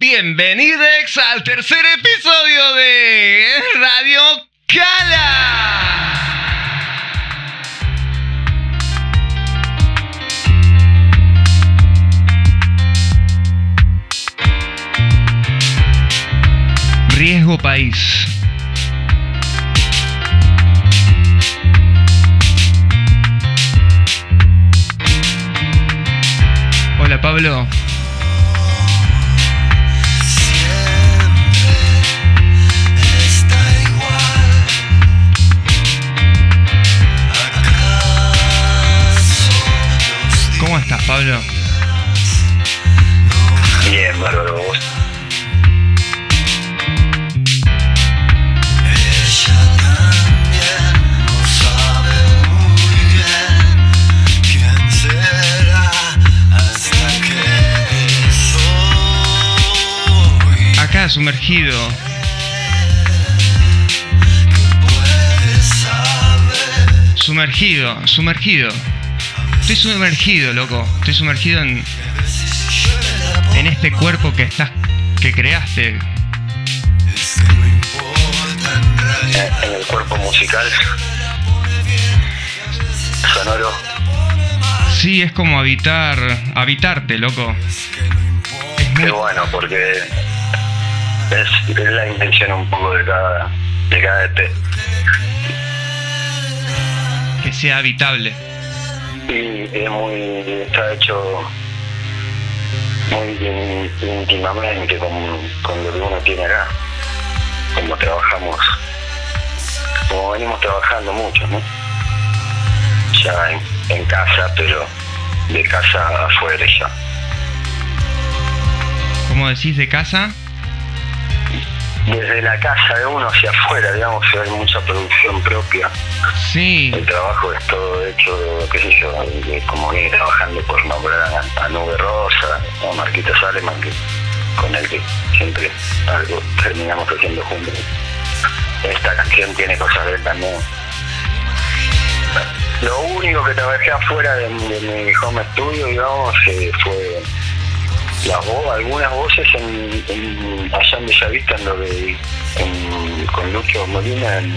Bienvenidos al tercer episodio de Radio Cala. Riesgo País. Hola Pablo. Pablo? Bien, bárbaro, vos. Ella también no sabe muy bien quién será hasta que soy. Acá sumergido. Sumergido, sumergido. Estoy sumergido, loco. Estoy sumergido en, en este cuerpo que estás, que creaste. en el cuerpo musical sonoro. Sí, es como habitar, habitarte, loco. Es Qué bueno, porque es, es la intención un poco de cada, de cada EP. que sea habitable. Y es muy, está hecho muy íntimamente con, con lo que uno tiene acá. Como trabajamos, como venimos trabajando mucho, ¿no? Ya en, en casa, pero de casa afuera ya. Como decís de casa, Desde la casa de uno hacia afuera, digamos, hay mucha producción propia. sí, El trabajo es todo hecho, qué sé yo, de- como viene trabajando por nombrar a, a Nube Rosa, o Marquito Saleman, que, con el que siempre algo terminamos haciendo juntos. Esta canción tiene cosas de él también. Lo único que trabajé afuera de, de mi home studio, digamos, eh, fue las voz, algunas voces en, en, allá en Bellavista, en lo de, en- con Lucho Molina, en,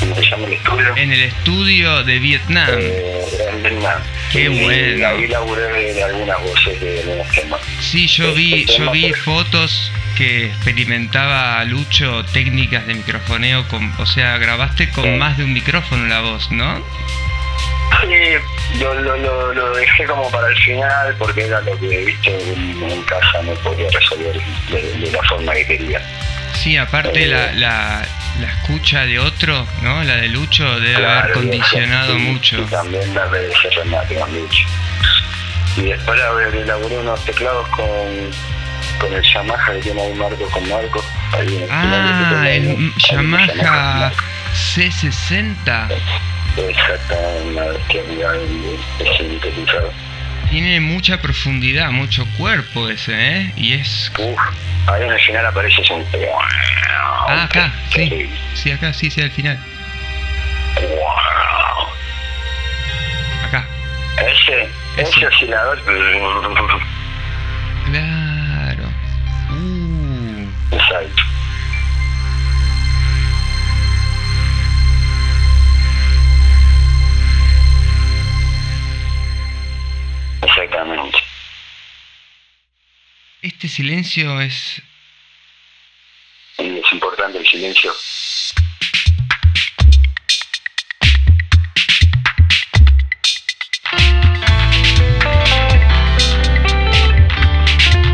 ¿cómo se llama el estudio? en el estudio de Vietnam. Eh, en Vietnam. Qué Y bueno. Ahí laburé de algunas voces de algunos temas. Sí, yo vi, yo vi fotos que experimentaba Lucho técnicas de microfoneo con, o sea, grabaste con Sí. más de un micrófono la voz, ¿no? Sí, lo, lo, lo, lo dejé como para el final porque era lo que, viste, en, en casa no podía resolver de, de la forma que quería. Sí, aparte Eh. la, la, la escucha de otro, ¿no? La de Lucho debe haber condicionado mucho. Y también darle de con Lucho. Y después la- elaboré unos teclados con, con el Yamaha que tiene ahí Marco con Marco. Ahí en el Ah, ese el Yamaha C60 Exactamente, una bestialidad sintetizador. tiene mucha profundidad, mucho cuerpo ese, ¿eh? Y es... Uf, ahí en el final aparece un... Ah, acá, sí. Sí, acá, sí, sí, al final. Wow. Acá. Ese, Ese. ese oscilador... Claro. Uh, Exacto. Este silencio es... Es importante el silencio.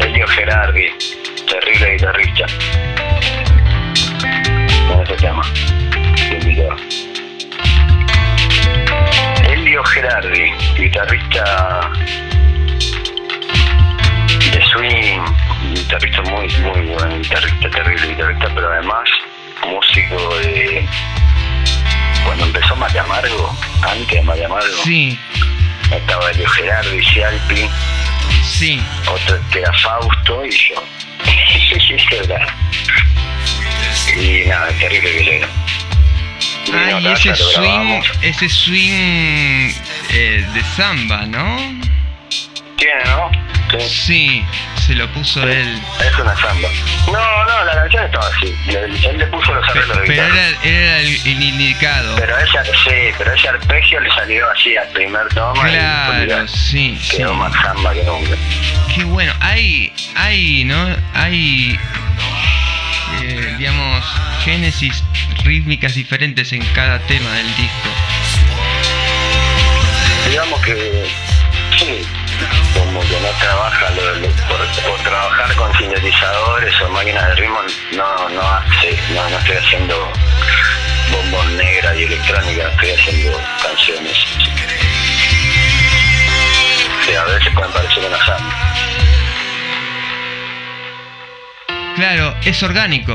Elio Gerardi, terrible guitarrista. Tema. te invito. Elio Gerardi, guitarrista swing, guitarrista muy, muy buen guitarrista, terrible guitarrista, pero además músico de... Cuando empezó Mate Amargo, antes de Mate Amargo, Sí, estaba Elio Gerardi, Cialpi, sí. otro que era Fausto y yo. Y nada, terrible violero. Ah, y ese swing, ese swing eh, de samba, ¿no? Tiene, ¿no? Sí. Sí, se lo puso él. Es una samba. No, no, la canción estaba así. Él, él le puso los arreglos de Pero era, era el, el indicado. Pero ese, sí, pero ese arpegio le salió así al primer toma y Claro, pues, sí, sí. quedó más samba que nunca. Qué bueno. Hay, hay, ¿no? Hay, eh, digamos, génesis rítmicas diferentes en cada tema del disco. Digamos que sí, como que no trabaja por, trabajar con sintetizadores o máquinas de ritmo, no, no hace, no, estoy haciendo bombón negra y electrónica, estoy haciendo canciones. Que a veces pueden parecer una samba. Claro, es orgánico.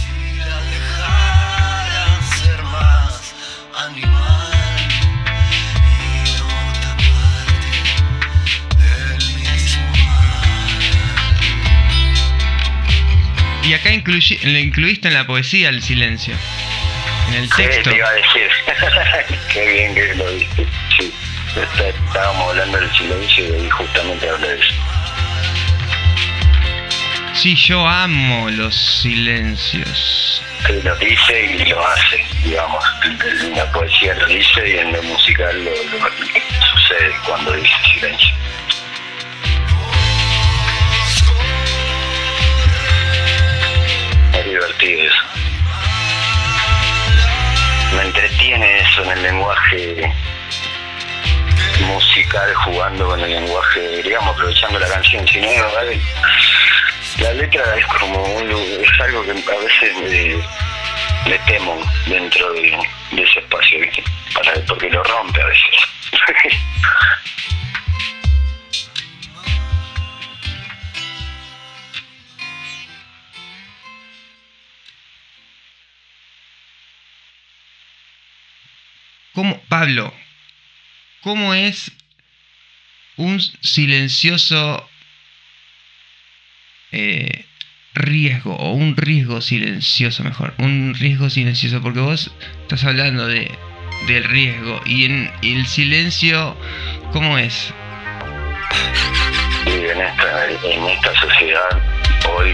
Y acá incluyi- le incluiste en la poesía el silencio. En el texto. te iba a decir. Qué bien que lo viste. Sí, Está- estábamos hablando del silencio y justamente hablé de eso. Sí, yo amo los silencios. Sí, lo dice y lo hace, digamos. En la poesía lo dice y en lo musical lo, lo- sucede cuando dice silencio. Me entretiene eso en el lenguaje musical, jugando con el lenguaje, digamos, aprovechando la canción. Si no, la letra es como un es algo que a veces le temo dentro de, de ese espacio, ¿viste? Para, porque lo rompe a veces. Pablo, cómo es un silencioso eh, riesgo, o un riesgo silencioso mejor, un riesgo silencioso, porque vos estás hablando de, del riesgo, y en el silencio, ¿cómo es? y en esta, en esta sociedad, hoy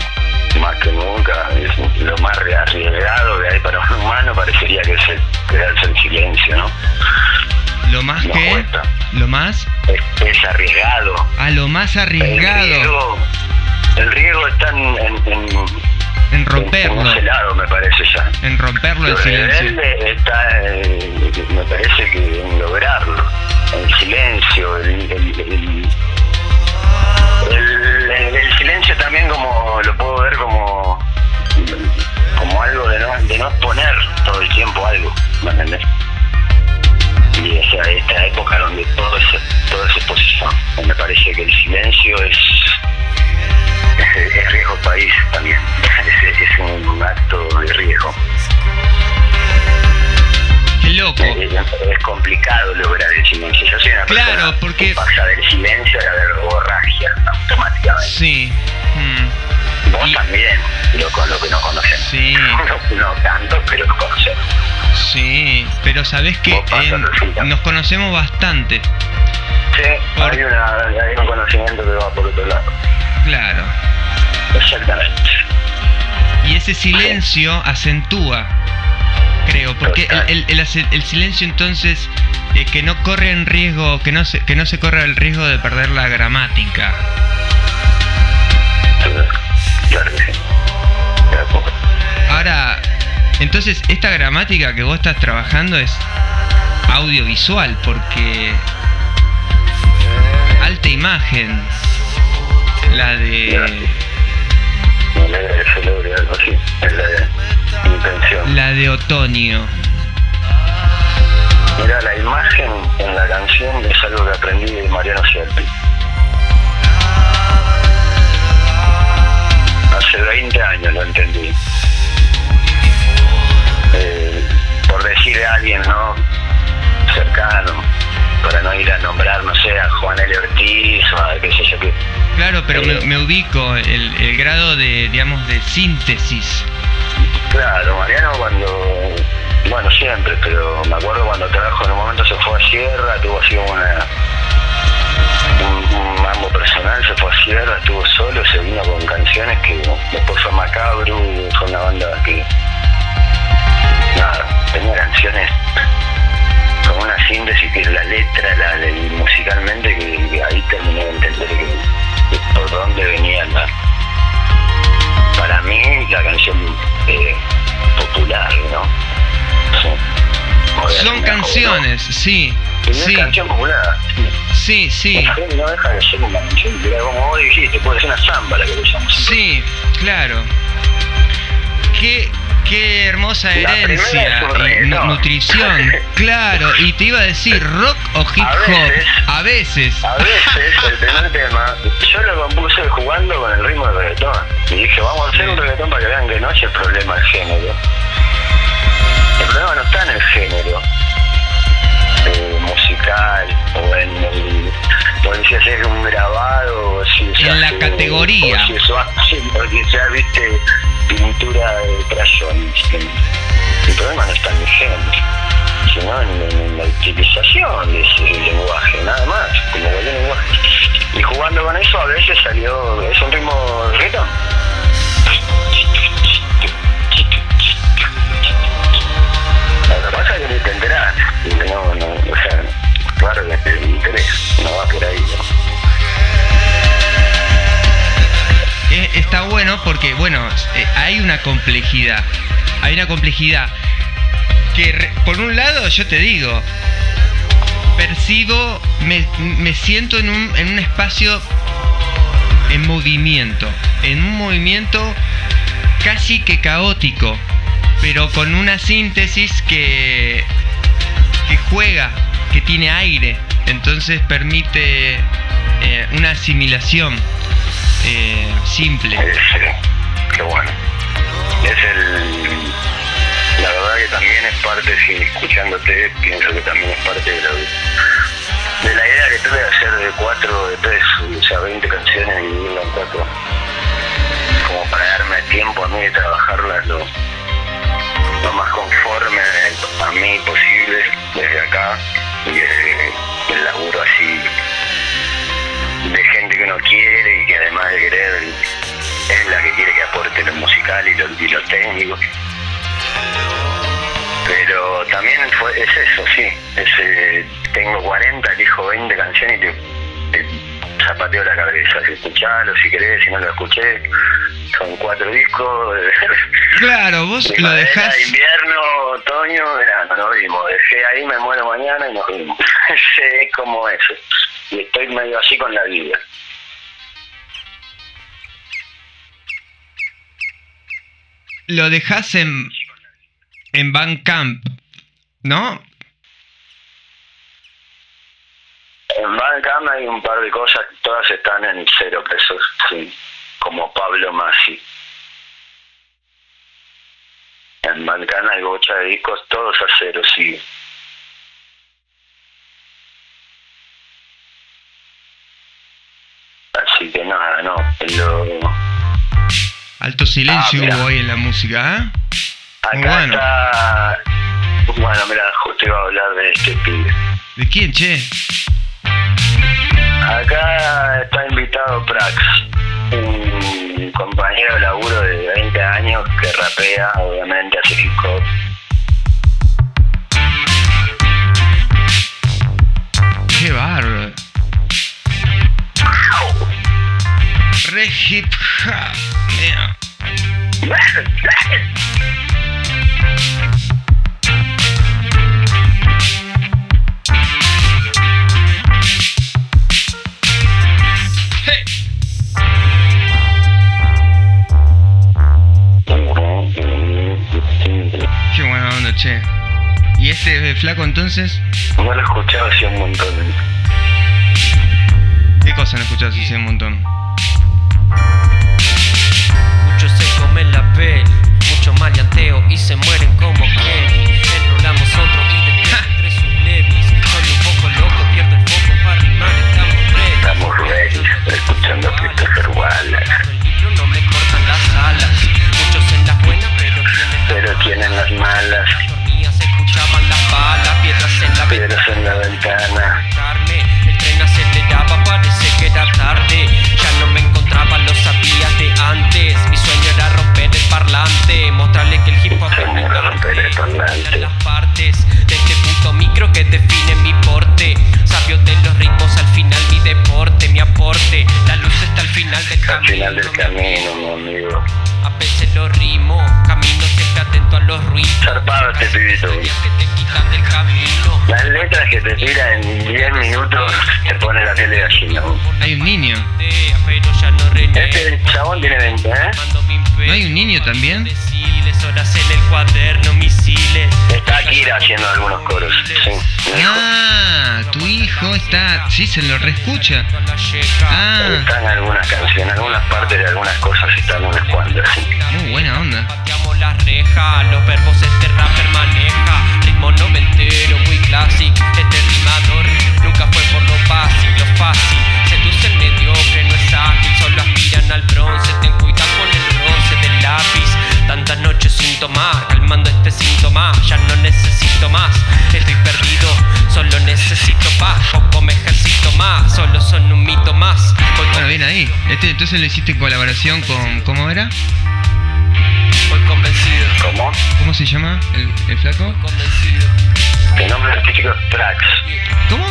más que nunca, es lo más arriesgado que hay para un humano parecería que es el, quedarse en silencio, ¿no? Lo más No que... cuesta. Lo más... Es, es arriesgado. A lo más El arriesgado riesgo, el riesgo está en, en, en, en en romperlo, ese lado, me parece ya. en romperlo el silencio. está, eh, me parece que en lograrlo. El silencio, el- el- el silencio también como lo puedo ver como como algo de no, de no exponer todo el tiempo algo, ¿me entendés? Y esa, esta época donde todo es, todo es exposición, me parece que el silencio es, es, es riesgo país también, es, es un acto de riesgo. Loco. Es, es complicado lograr el silencio. Yo soy una Claro, porque- que pasa del silencio a la verborragia automáticamente. Sí. mm, Vos Y- también, lo, con lo que no conocemos. Sí. No, no tanto, pero lo conocemos. Sí, pero sabés que nos conocemos bastante. Sí, Por- hay, una, hay un conocimiento que va por otro lado. Claro. Exactamente. Y ese silencio acentúa, creo, porque el, el- el ace- el silencio entonces eh, que no corre en riesgo, que no se, que no se corra el riesgo de perder la gramática. Claro que sí. De a poco. Ahora, entonces esta gramática que vos estás trabajando es audiovisual, porque alta imagen, la de intención. la de otoño. Mira, la imagen en la canción es algo que aprendí de Mariano Sierpi. Hace 20 años lo entendí. Eh, por decir a alguien, ¿no? Cercano, para no ir a nombrar, no sé, a Juan L. Ortiz o a qué sé yo qué. Claro, pero me, Eh. me ubico el, el grado de, digamos, de síntesis. Claro, Mariano cuando, bueno, siempre, pero me acuerdo cuando trabajo en un momento se fue a Sierra, tuvo así una, un, un mambo personal, se fue a Sierra, estuvo solo, se vino con canciones que después fue Macabro, fue una banda que, nada, tenía canciones con una síntesis que la letra, la, la- musicalmente, que, ahí terminé de entender por dónde venían la, para mí la canción eh, popular, ¿no? Sí. Son canciones, sí. Es sí, canción popular. sí, sí, Sí, No deja de ser una canción, pero como vos dijiste, puede ser una samba la que le llamamos. sí, claro. Qué, qué hermosa herencia y nutrición, claro. Y te iba a decir rock o hip A hop, veces. a veces. A veces el primer tema, yo lo compuse jugando con el ritmo del reggaetón. Y dije, vamos a hacer un reggaetón para que vean que no es el problema el género. El problema no está en el género eh, musical o en el. O en si haces un grabado o si En la categoría. O si eso hace, o si sea, viste, pintura de crayones. El problema no está en el género sino en, la utilización de ese lenguaje, nada más, como cualquier lenguaje. Y jugando con eso a veces salió, es un ritmo reggaetón. Lo que es que no, no, o sea, claro que te interés, no va por ahí. Está bueno porque, bueno, eh, hay una complejidad. Hay una complejidad que, por un lado, yo te digo, percibo, me, me siento en un, en un espacio en movimiento, en un movimiento casi que caótico, pero con una síntesis que, que juega, que tiene aire, entonces permite eh, una asimilación eh, simple. Es, eh, qué bueno. Es el. La verdad que también es parte, si escuchándote, pienso que también es parte de la, de la idea que tuve de hacer de cuatro, de tres, o sea, 20 canciones y dividirlo en cuatro. Como para darme tiempo a mí de trabajarlas lo, lo más conforme a mí posible desde acá y desde el laburo así uno quiere y que además de querer es la que quiere que aporte lo musical y lo, y lo técnico. Pero también fue, es eso, sí. Es, eh, tengo 40, elijo 20 canciones y te, te zapateo la cabeza. Si escuchalo, si querés, si no lo escuché. Son cuatro discos. Claro, vos lo dejás. invierno, otoño, verano, nos vimos. Dejé ahí, me muero mañana y nos vimos. es como eso. Y estoy medio así con la vida. Lo dejás en. en Bandcamp, ¿no? En Bandcamp hay un par de cosas, todas están en cero pesos, sí, como Pablo Masi. En Bandcamp hay bocha de discos, todos a cero, sí. Así que nada, no, lo, Alto silencio Ah, hubo hoy en la música, ¿eh? acá Muy bueno. está, bueno, mira, justo iba a hablar de este pibe. ¿De quién, che? Acá está invitado Prax, un compañero de laburo de 20 años que rapea, obviamente hace hip hop. Qué bárbaro. Re hip hop. Hey. Qué buena onda, che. ¿Y este flaco entonces? No lo he escuchado hace un montón. ¿Qué cosa no escuchás hace un montón? Muchos se comen la peli, mucho maleanteo y se mueren como Kenny. damos otro y después entre sus levis. Soy un poco loco, pierdo el foco para rimar, estamos ready. Estamos ready, escuchando Christopher Wallace. El libro no me cortan las alas. Muchos en las buenas, pero tienen Pero tienen las malas, Dormía, se escuchaban las balas, piedras en la piedras en la ventana. Tira en 10 minutos te pone la piel de gallina. Hay un niño. Este chabón tiene 20, ¿eh? ¿No hay un niño también? Misiles, horas en el cuaderno, misiles. Está Akira haciendo algunos coros. Sí. Ah, tu hijo está. Sí, se lo reescucha. Ah, Está en algunas canciones, en algunas partes de algunas cosas están unas cuantas. sí. muy buena onda. Pateamos la reja, los verbos este rapper maneja. Ritmo noventero, clásico. Este rimador nunca fue por lo fácil, lo fácil. Seduce el mediocre, no es ágil, solo aspiran al bronce. Ten cuidado con el roce del lápiz. Tantas noches sin tomar, calmando este síntoma. Ya no necesito más, estoy perdido. Solo necesito paz, poco me ejercito más. Solo son un mito más. Voy Bueno, bien ahí. Este, entonces lo hiciste en colaboración con. ¿Cómo era? Voy convencido, ¿Cómo? ¿Cómo se llama el, el flaco? voy convencido. El nombre artístico es Trax. ¿Cómo?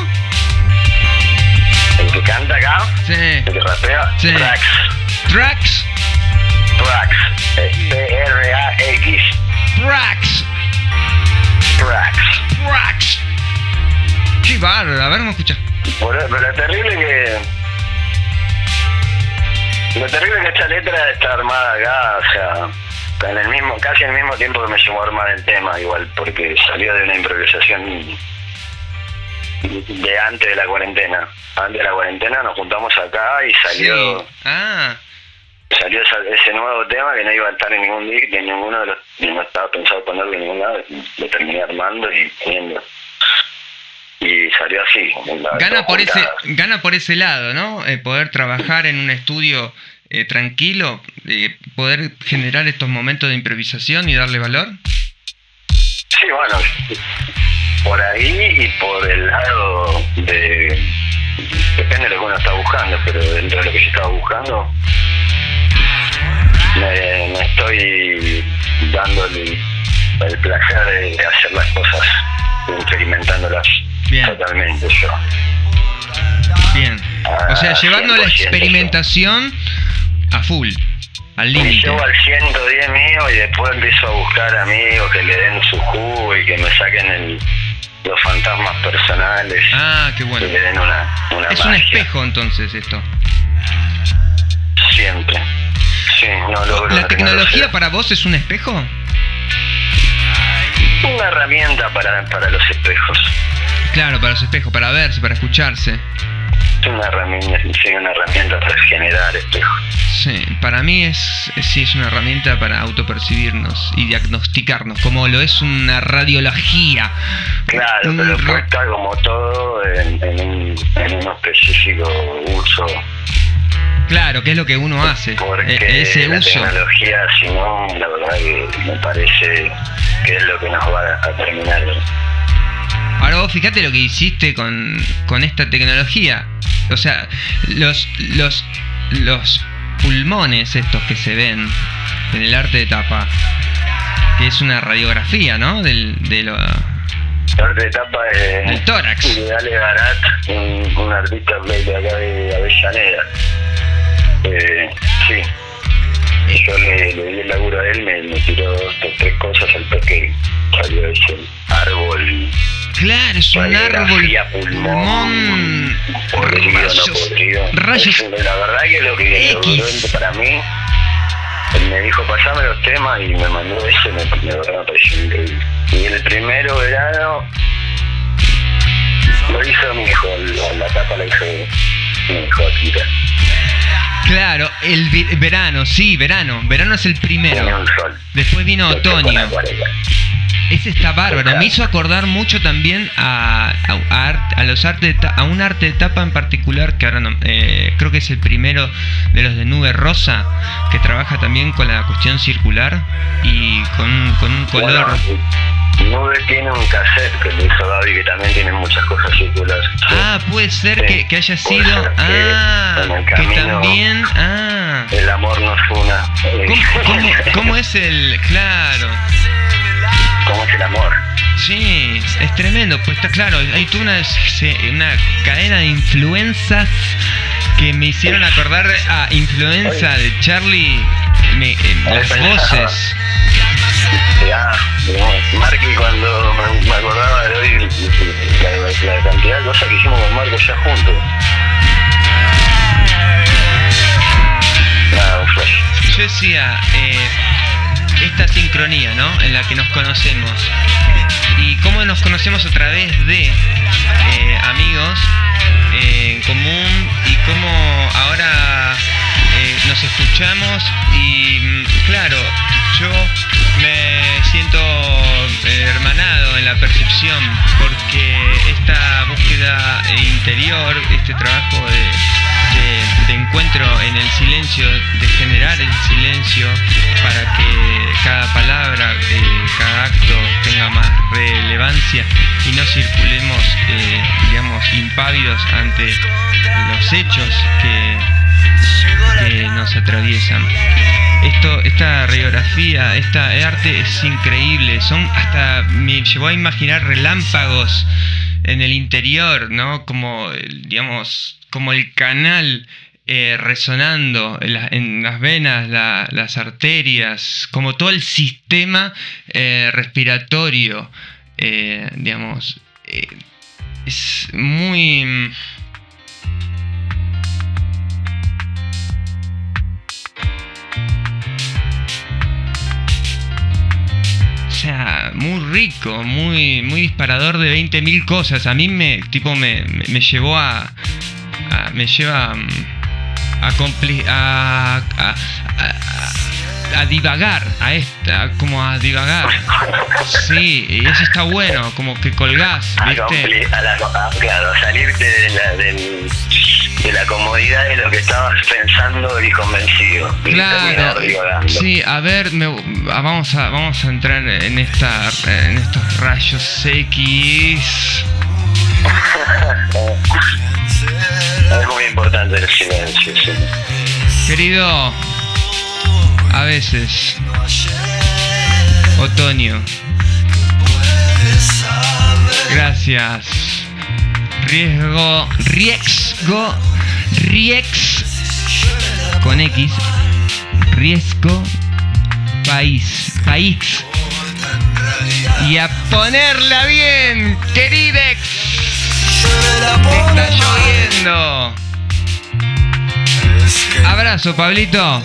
El que canta acá, Sí. el que rapea, Sí. Trax. Tracks. Trax. Es T-R-A-X. Tracks. Trax. Tracks. Qué bárbaro. A ver, ¿cómo escucha? Por- Pero lo terrible que. Lo terrible que esta letra está armada acá, o sea, en el mismo, casi en el mismo tiempo que me llevó a armar el tema, igual, porque salió de una improvisación de antes de la cuarentena. Antes de la cuarentena nos juntamos acá y salió Sí. Ah, salió ese nuevo tema que no iba a estar en ningún disc, en ninguno de los, no estaba pensado ponerlo en ningún lado, lo terminé armando y poniendo. Y salió así. gana por ese, gana por ese lado, ¿no? Eh, poder trabajar en un estudio eh, tranquilo, eh, poder generar estos momentos de improvisación y darle valor. Sí, bueno, por ahí y por el lado de... Depende de lo que uno está buscando, pero dentro de lo que yo estaba buscando, me, me estoy dando el, el placer de, de hacer las cosas, experimentándolas Bien. totalmente yo. Bien. O sea, Ah, llevando la 100% experimentación a full, al Me límite. llevo al 110 mío y después empiezo a buscar amigos que le den su jugo y que me saquen el- los fantasmas personales. Ah, qué bueno. que le den una, una Es un espejo entonces esto. Siempre. Sí, no logro ¿La tecnología reconocer. para vos es un espejo? Una herramienta para, para los espejos. Claro, para los espejos, para verse, para escucharse. Es una herramienta, sí, una herramienta para generar espejos. Sí, para mí es, es- sí, es una herramienta para autopercibirnos y diagnosticarnos, como lo es una radiología. Claro, Un pero ra- está como todo en, en un, en un específico uso. Claro, que es lo que uno hace. Porque e- ese la uso. tecnología, si no, la verdad que me parece que es lo que nos va a terminar. Ahora vos fíjate lo que hiciste con, con esta tecnología. O sea, los, los, los pulmones estos que se ven en el arte de tapa, que es una radiografía, ¿no? Del, de lo, etapa es tórax. de Ale Barat, un, un artista de acá de Avellaneda. Eh, sí. Yo le, le di el laburo a él, me, es un árbol. pulmón, Rayos. Rayos. La verdad que lo que X. para mí, él me dijo, pasame los temas y me mandó ese, me, me, pareció increíble. Y el primero verano lo hizo mi hijo, la, la tapa la hizo mi hijo Akira. Claro, el verano, sí, verano. Verano es el primero. un sol. Después vino otoño. Ese está bárbaro. Me hizo acordar mucho también a, a, a art- a los arte de ta- a un arte de tapa en particular que ahora no, eh, creo que es el primero de los de Nube Rosa que trabaja también con la cuestión circular y con, con un color. Bueno, Nube tiene un cassette que le hizo Gaby que también tiene muchas cosas circulares. Ah, puede ser Sí, que, que haya sido. que Ah, que también. Ah. El amor nos una. ¿Cómo, cómo, cómo es el.? Claro. ¿Cómo es el amor? Sí, es tremendo. Pues está claro, hay toda una, una cadena de influencias que me hicieron acordar a influenza de Charlie. me- eh, las voces. Ya, no, Marky cuando me, me acordaba de hoy la, la cantidad de cosas que hicimos con Marco ya juntos. Nada, un flash. Yo decía, eh, esta sincronía, ¿no? En la que nos conocemos. Y cómo nos conocemos a través de eh, amigos eh, en común y cómo ahora eh, nos escuchamos y mm, claro, yo me siento hermanado en la percepción porque esta búsqueda interior, este trabajo de, de- encuentro en el silencio, de generar el silencio para que cada palabra, eh, cada acto tenga más relevancia y no circulemos, eh, digamos, impávidos ante los hechos que, nos atraviesan. Esto, esta radiografía, esta arte es increíble. Son hasta me llevó a imaginar relámpagos en el interior, ¿no? Como, digamos, como el canal eh, resonando en, la- en las venas, la- las arterias, como todo el sistema eh, respiratorio, eh, digamos, es muy... muy rico, muy, muy disparador de 20.000 cosas. A mí me, tipo, me, me, llevó a, Me lleva mm, a, a, a, a- a divagar, a esta, como a divagar. Sí, y eso está bueno, como que colgás, A, ¿viste? a la, a- claro, salirte de la, del- de la comodidad de lo que estabas pensando y convencido. Y Claro, sí, a ver, me- a- vamos a vamos a entrar en esta en estos rayos X. Es muy importante el silencio, sí. Querido, a veces otoño. Gracias. Riesgo, riesgo, riex con X. Riesgo país, país. Y a ponerla bien, queridex. Está lloviendo. Abrazo, Pablito.